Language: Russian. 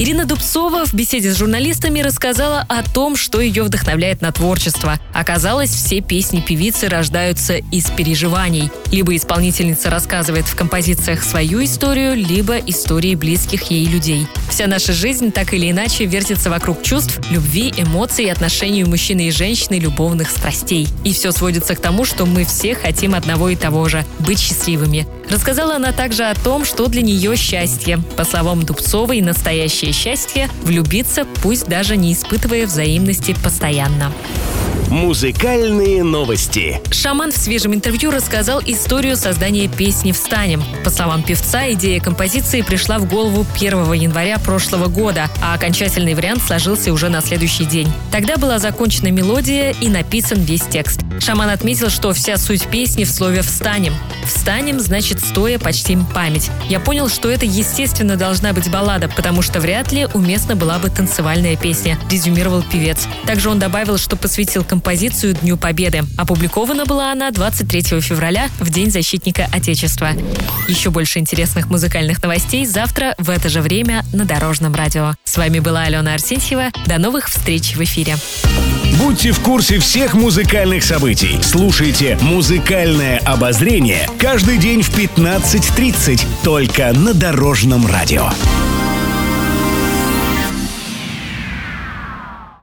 Ирина Дубцова в беседе с журналистами рассказала о том, что ее вдохновляет на творчество. Оказалось, все песни певицы рождаются из переживаний. Либо исполнительница рассказывает в композициях свою историю, либо истории близких ей людей. Вся наша жизнь так или иначе вертится вокруг чувств, любви, эмоций, отношений мужчины и женщины, любовных страстей. И все сводится к тому, что мы все хотим одного и того же – быть счастливыми. Рассказала она также о том, что для нее счастье. По словам Дубцовой, настоящее счастье – влюбиться, пусть даже не испытывая взаимности постоянно. Музыкальные новости. Шаман в свежем интервью рассказал историю создания песни «Встанем». По словам певца, идея композиции пришла в голову 1 января прошлого года, а окончательный вариант сложился уже на следующий день. Тогда была закончена мелодия и написан весь текст. Шаман отметил, что вся суть песни в слове «встанем». «Встанем» значит «стоя почтим память». Я понял, что это естественно должна быть баллада, потому что вряд ли уместна была бы танцевальная песня, резюмировал певец. Также он добавил, что посвятил композицию композицию «Дню Победы». Опубликована была она 23 февраля, в День защитника Отечества. Еще больше интересных музыкальных новостей завтра в это же время на Дорожном радио. С вами была Алена Арсентьева. До новых встреч в эфире. Будьте в курсе всех музыкальных событий. Слушайте «Музыкальное обозрение» каждый день в 15.30 только на Дорожном радио.